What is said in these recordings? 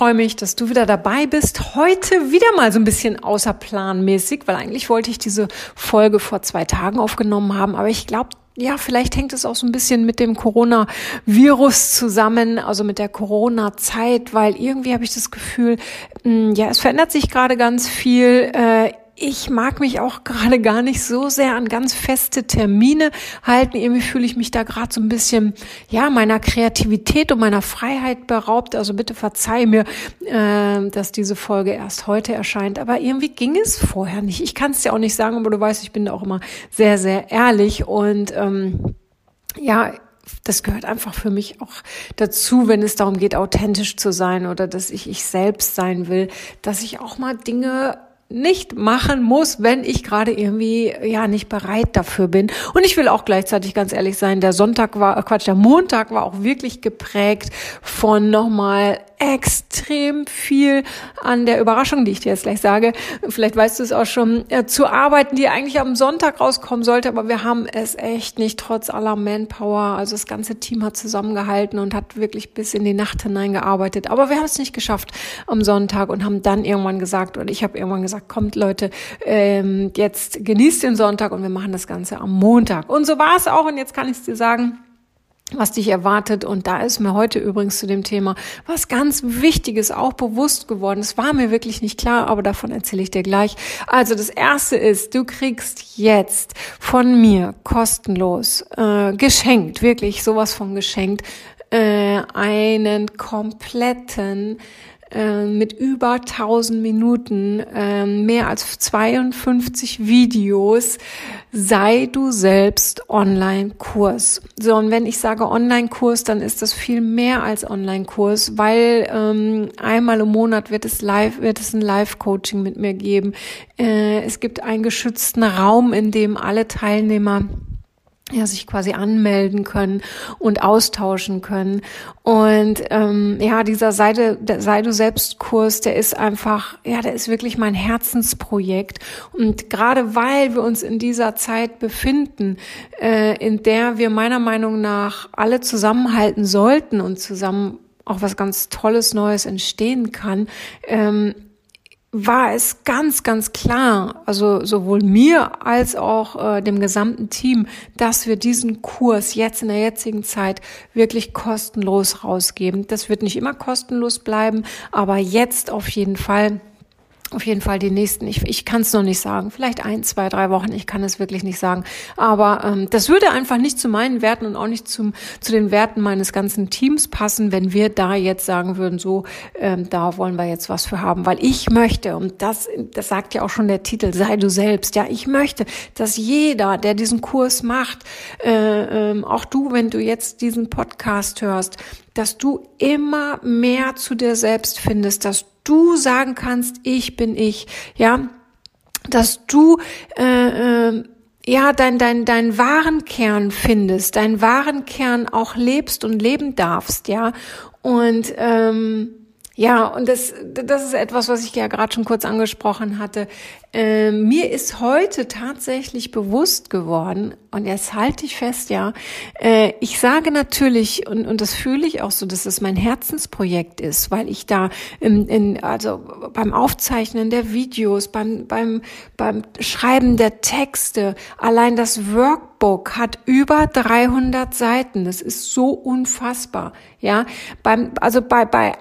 Freue mich, dass du wieder dabei bist. Heute wieder mal so ein bisschen außerplanmäßig, weil eigentlich wollte ich diese Folge vor zwei Tagen aufgenommen haben, aber ich glaube, ja, vielleicht hängt es auch so ein bisschen mit dem Coronavirus zusammen, also mit der Corona-Zeit, weil irgendwie habe ich das Gefühl, hm, ja, es verändert sich gerade ganz viel. Ich mag mich auch gerade gar nicht so sehr an ganz feste Termine halten. Irgendwie fühle ich mich da gerade so ein bisschen, ja, meiner Kreativität und meiner Freiheit beraubt. Also bitte verzeih mir, äh, dass diese Folge erst heute erscheint. Aber irgendwie ging es vorher nicht. Ich kann es dir auch nicht sagen, aber du weißt, ich bin da auch immer sehr, sehr ehrlich und ähm, ja, das gehört einfach für mich auch dazu, wenn es darum geht, authentisch zu sein oder dass ich ich selbst sein will, dass ich auch mal Dinge nicht machen muss, wenn ich gerade irgendwie ja nicht bereit dafür bin. Und ich will auch gleichzeitig ganz ehrlich sein, der Sonntag war, Quatsch, der Montag war auch wirklich geprägt von nochmal extrem viel an der Überraschung, die ich dir jetzt gleich sage. Vielleicht weißt du es auch schon, äh, zu arbeiten, die eigentlich am Sonntag rauskommen sollte, aber wir haben es echt nicht trotz aller Manpower. Also das ganze Team hat zusammengehalten und hat wirklich bis in die Nacht hineingearbeitet. Aber wir haben es nicht geschafft am Sonntag und haben dann irgendwann gesagt, und ich habe irgendwann gesagt, kommt Leute, ähm, jetzt genießt den Sonntag und wir machen das Ganze am Montag. Und so war es auch und jetzt kann ich es dir sagen was dich erwartet. Und da ist mir heute übrigens zu dem Thema was ganz Wichtiges auch bewusst geworden. Es war mir wirklich nicht klar, aber davon erzähle ich dir gleich. Also das erste ist, du kriegst jetzt von mir kostenlos äh, geschenkt, wirklich sowas von geschenkt, äh, einen kompletten äh, mit über 1000 Minuten, äh, mehr als 52 Videos, sei du selbst Online-Kurs. So, und wenn ich sage Online-Kurs, dann ist das viel mehr als Online-Kurs, weil ähm, einmal im Monat wird es live, wird es ein Live-Coaching mit mir geben. Äh, es gibt einen geschützten Raum, in dem alle Teilnehmer ja, sich quasi anmelden können und austauschen können. Und ähm, ja, dieser Seide, der Sei du selbst Kurs, der ist einfach, ja, der ist wirklich mein Herzensprojekt. Und gerade weil wir uns in dieser Zeit befinden, äh, in der wir meiner Meinung nach alle zusammenhalten sollten und zusammen auch was ganz Tolles Neues entstehen kann, ähm, war es ganz, ganz klar, also sowohl mir als auch äh, dem gesamten Team, dass wir diesen Kurs jetzt in der jetzigen Zeit wirklich kostenlos rausgeben. Das wird nicht immer kostenlos bleiben, aber jetzt auf jeden Fall auf jeden Fall die nächsten, ich, ich kann es noch nicht sagen, vielleicht ein, zwei, drei Wochen, ich kann es wirklich nicht sagen. Aber ähm, das würde einfach nicht zu meinen Werten und auch nicht zum, zu den Werten meines ganzen Teams passen, wenn wir da jetzt sagen würden, so, ähm, da wollen wir jetzt was für haben. Weil ich möchte, und das, das sagt ja auch schon der Titel, sei du selbst, ja, ich möchte, dass jeder, der diesen Kurs macht, äh, ähm, auch du, wenn du jetzt diesen Podcast hörst, dass du immer mehr zu dir selbst findest, dass du sagen kannst, ich bin ich, ja, dass du äh, äh, ja dein dein dein wahren Kern findest, dein wahren Kern auch lebst und leben darfst, ja? Und ähm, ja, und das, das ist etwas, was ich ja gerade schon kurz angesprochen hatte. Äh, mir ist heute tatsächlich bewusst geworden, und jetzt halte ich fest, ja, äh, ich sage natürlich, und, und das fühle ich auch so, dass es mein Herzensprojekt ist, weil ich da in, in, also beim Aufzeichnen der Videos, beim, beim, beim Schreiben der Texte, allein das Workbook hat über 300 Seiten. Das ist so unfassbar, ja. Beim, also bei, bei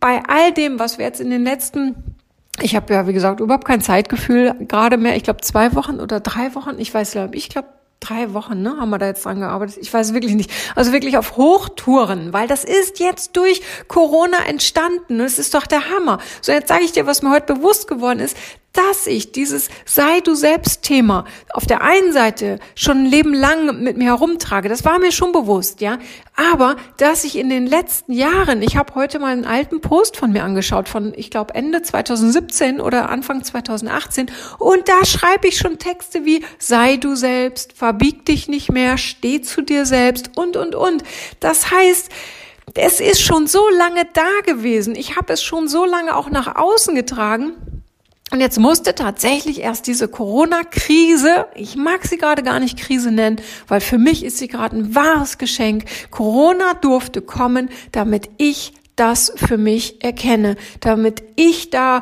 bei all dem, was wir jetzt in den letzten ich habe ja, wie gesagt, überhaupt kein Zeitgefühl gerade mehr. Ich glaube, zwei Wochen oder drei Wochen. Ich weiß, glaube ich, glaube drei Wochen, ne, haben wir da jetzt dran gearbeitet. Ich weiß wirklich nicht. Also wirklich auf Hochtouren, weil das ist jetzt durch Corona entstanden. Das ist doch der Hammer. So, jetzt sage ich dir, was mir heute bewusst geworden ist dass ich dieses sei du selbst Thema auf der einen Seite schon ein Leben lang mit mir herumtrage, das war mir schon bewusst, ja. Aber dass ich in den letzten Jahren, ich habe heute mal einen alten Post von mir angeschaut, von ich glaube Ende 2017 oder Anfang 2018, und da schreibe ich schon Texte wie sei du selbst, verbieg dich nicht mehr, steh zu dir selbst und und und. Das heißt, es ist schon so lange da gewesen. Ich habe es schon so lange auch nach außen getragen. Und jetzt musste tatsächlich erst diese Corona-Krise, ich mag sie gerade gar nicht Krise nennen, weil für mich ist sie gerade ein wahres Geschenk. Corona durfte kommen, damit ich das für mich erkenne, damit ich da,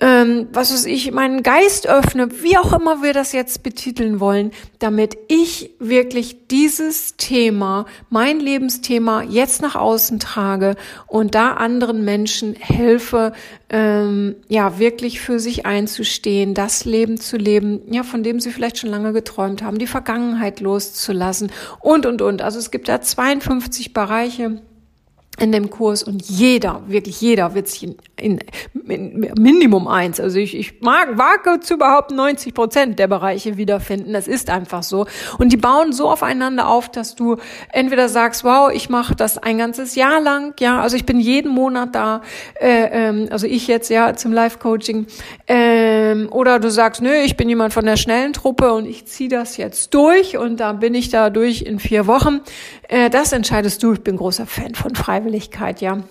ähm, was weiß ich, meinen Geist öffne, wie auch immer wir das jetzt betiteln wollen, damit ich wirklich dieses Thema, mein Lebensthema jetzt nach außen trage und da anderen Menschen helfe, ähm, ja, wirklich für sich einzustehen, das Leben zu leben, ja, von dem sie vielleicht schon lange geträumt haben, die Vergangenheit loszulassen und, und, und. Also es gibt da 52 Bereiche, in dem Kurs und jeder, wirklich jeder wird sich in, in, in Minimum eins, also ich, ich mag, wage zu überhaupt 90 Prozent der Bereiche wiederfinden. Das ist einfach so. Und die bauen so aufeinander auf, dass du entweder sagst, wow, ich mache das ein ganzes Jahr lang, ja, also ich bin jeden Monat da, äh, ähm, also ich jetzt ja zum Live-Coaching, ähm, oder du sagst, nö, ich bin jemand von der schnellen Truppe und ich ziehe das jetzt durch und da bin ich da durch in vier Wochen. Äh, das entscheidest du. Ich bin großer Fan von Freiwilligkeit, ja.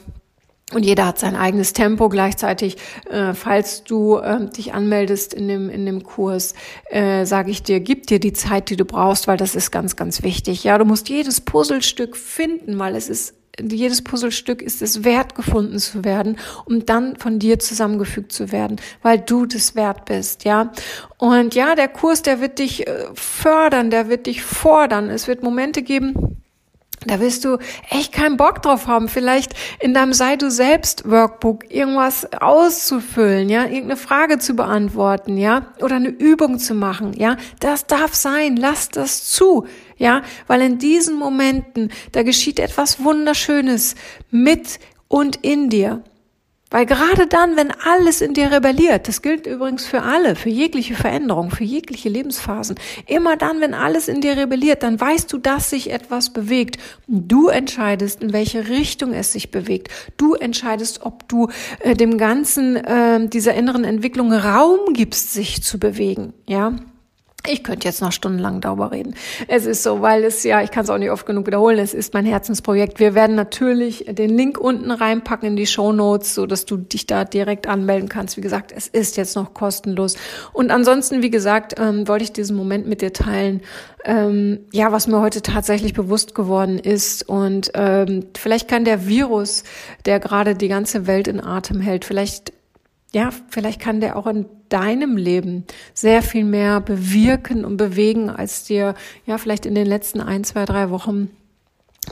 Und jeder hat sein eigenes Tempo. Gleichzeitig, äh, falls du äh, dich anmeldest in dem in dem Kurs, äh, sage ich dir, gib dir die Zeit, die du brauchst, weil das ist ganz ganz wichtig. Ja, du musst jedes Puzzlestück finden, weil es ist jedes Puzzlestück ist es wert, gefunden zu werden, um dann von dir zusammengefügt zu werden, weil du das wert bist, ja. Und ja, der Kurs, der wird dich äh, fördern, der wird dich fordern. Es wird Momente geben, da wirst du echt keinen Bock drauf haben, vielleicht in deinem Sei du selbst Workbook irgendwas auszufüllen, ja, irgendeine Frage zu beantworten, ja, oder eine Übung zu machen, ja. Das darf sein, lass das zu, ja, weil in diesen Momenten, da geschieht etwas Wunderschönes mit und in dir. Weil gerade dann, wenn alles in dir rebelliert, das gilt übrigens für alle, für jegliche Veränderung, für jegliche Lebensphasen, immer dann, wenn alles in dir rebelliert, dann weißt du, dass sich etwas bewegt. Du entscheidest, in welche Richtung es sich bewegt. Du entscheidest, ob du äh, dem Ganzen, äh, dieser inneren Entwicklung Raum gibst, sich zu bewegen, ja. Ich könnte jetzt noch stundenlang darüber reden. Es ist so, weil es ja, ich kann es auch nicht oft genug wiederholen, es ist mein Herzensprojekt. Wir werden natürlich den Link unten reinpacken in die Show Notes, so dass du dich da direkt anmelden kannst. Wie gesagt, es ist jetzt noch kostenlos. Und ansonsten, wie gesagt, ähm, wollte ich diesen Moment mit dir teilen. Ähm, ja, was mir heute tatsächlich bewusst geworden ist. Und ähm, vielleicht kann der Virus, der gerade die ganze Welt in Atem hält, vielleicht ja, vielleicht kann der auch in deinem Leben sehr viel mehr bewirken und bewegen, als dir ja vielleicht in den letzten ein, zwei, drei Wochen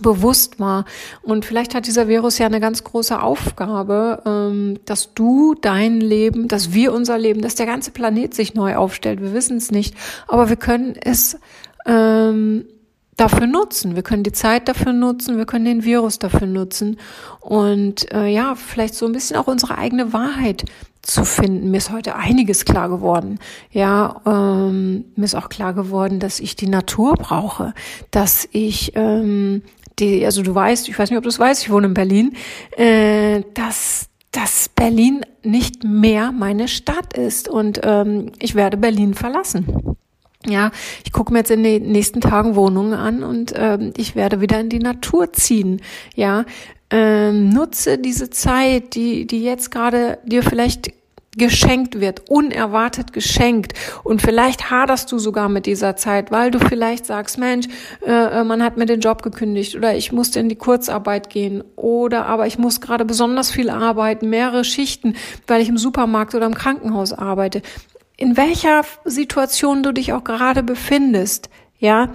bewusst war. Und vielleicht hat dieser Virus ja eine ganz große Aufgabe, ähm, dass du dein Leben, dass wir unser Leben, dass der ganze Planet sich neu aufstellt. Wir wissen es nicht, aber wir können es ähm, dafür nutzen. Wir können die Zeit dafür nutzen, wir können den Virus dafür nutzen und äh, ja, vielleicht so ein bisschen auch unsere eigene Wahrheit zu finden. Mir ist heute einiges klar geworden. Ja, ähm, mir ist auch klar geworden, dass ich die Natur brauche, dass ich ähm, die, also du weißt, ich weiß nicht, ob du es weißt, ich wohne in Berlin, äh, dass dass Berlin nicht mehr meine Stadt ist und ähm, ich werde Berlin verlassen. Ja, ich gucke mir jetzt in den nächsten Tagen Wohnungen an und ähm, ich werde wieder in die Natur ziehen. Ja, ähm, nutze diese Zeit, die, die jetzt gerade dir vielleicht geschenkt wird, unerwartet geschenkt. Und vielleicht haderst du sogar mit dieser Zeit, weil du vielleicht sagst, Mensch, äh, äh, man hat mir den Job gekündigt oder ich musste in die Kurzarbeit gehen oder aber ich muss gerade besonders viel arbeiten, mehrere Schichten, weil ich im Supermarkt oder im Krankenhaus arbeite. In welcher Situation du dich auch gerade befindest, ja,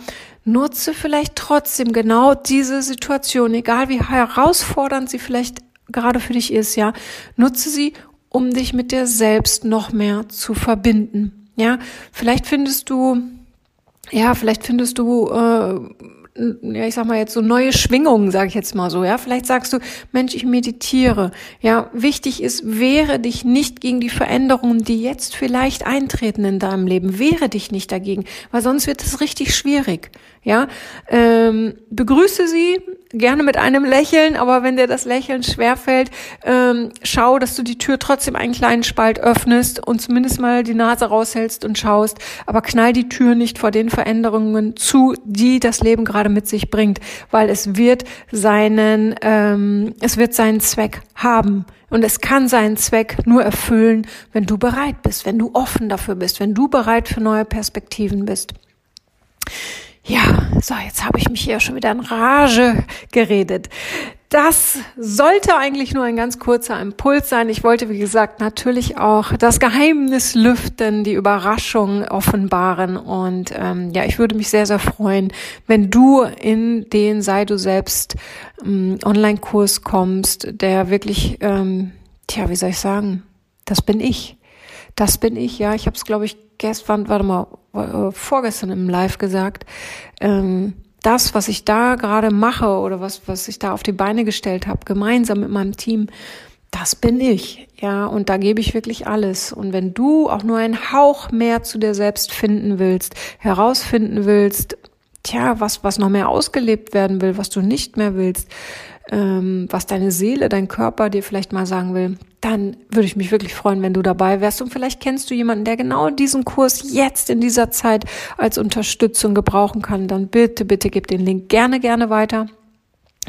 nutze vielleicht trotzdem genau diese Situation, egal wie herausfordernd sie vielleicht gerade für dich ist, ja, nutze sie, um dich mit dir selbst noch mehr zu verbinden. Ja, vielleicht findest du ja, vielleicht findest du äh, ja, ich sag mal jetzt so neue Schwingungen, sage ich jetzt mal so, ja. Vielleicht sagst du, Mensch, ich meditiere. Ja, wichtig ist, wehre dich nicht gegen die Veränderungen, die jetzt vielleicht eintreten in deinem Leben. Wehre dich nicht dagegen, weil sonst wird es richtig schwierig. Ja, ähm, begrüße sie gerne mit einem Lächeln, aber wenn dir das Lächeln schwerfällt, ähm, schau, dass du die Tür trotzdem einen kleinen Spalt öffnest und zumindest mal die Nase raushältst und schaust, aber knall die Tür nicht vor den Veränderungen zu, die das Leben gerade mit sich bringt, weil es wird seinen, ähm, es wird seinen Zweck haben. Und es kann seinen Zweck nur erfüllen, wenn du bereit bist, wenn du offen dafür bist, wenn du bereit für neue Perspektiven bist. Ja, so, jetzt habe ich mich hier schon wieder in Rage geredet. Das sollte eigentlich nur ein ganz kurzer Impuls sein. Ich wollte, wie gesagt, natürlich auch das Geheimnis lüften, die Überraschung offenbaren. Und ähm, ja, ich würde mich sehr, sehr freuen, wenn du in den Sei du selbst ähm, Online-Kurs kommst, der wirklich, ähm, tja, wie soll ich sagen, das bin ich. Das bin ich, ja. Ich habe es, glaube ich, gestern, warte mal, äh, vorgestern im Live gesagt, ähm, das, was ich da gerade mache oder was, was ich da auf die Beine gestellt habe, gemeinsam mit meinem Team, das bin ich, ja, und da gebe ich wirklich alles. Und wenn du auch nur einen Hauch mehr zu dir selbst finden willst, herausfinden willst, tja, was, was noch mehr ausgelebt werden will, was du nicht mehr willst, ähm, was deine Seele, dein Körper dir vielleicht mal sagen will, dann würde ich mich wirklich freuen, wenn du dabei wärst. Und vielleicht kennst du jemanden, der genau diesen Kurs jetzt in dieser Zeit als Unterstützung gebrauchen kann. Dann bitte, bitte gib den Link gerne, gerne weiter.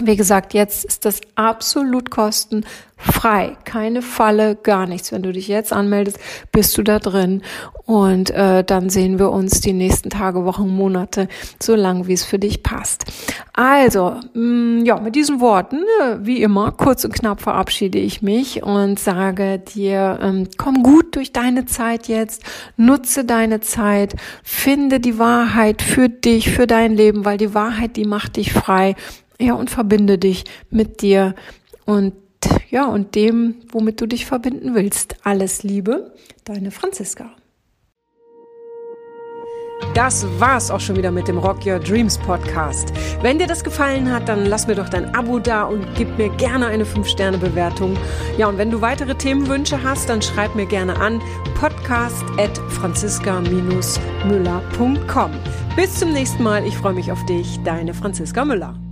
Wie gesagt, jetzt ist das absolut kostenfrei. Keine Falle, gar nichts. Wenn du dich jetzt anmeldest, bist du da drin. Und äh, dann sehen wir uns die nächsten Tage, Wochen, Monate, so lang wie es für dich passt. Also, mh, mm, ja, mit diesen Worten, äh, wie immer, kurz und knapp verabschiede ich mich und sage dir, ähm, komm gut durch deine Zeit jetzt, nutze deine Zeit, finde die Wahrheit für dich, für dein Leben, weil die Wahrheit, die macht dich frei ja, und verbinde dich mit dir und ja, und dem, womit du dich verbinden willst. Alles Liebe, deine Franziska. Das war's auch schon wieder mit dem Rock Your Dreams Podcast. Wenn dir das gefallen hat, dann lass mir doch dein Abo da und gib mir gerne eine 5-Sterne-Bewertung. Ja, und wenn du weitere Themenwünsche hast, dann schreib mir gerne an podcast at franziska-müller.com. Bis zum nächsten Mal. Ich freue mich auf dich. Deine Franziska Müller.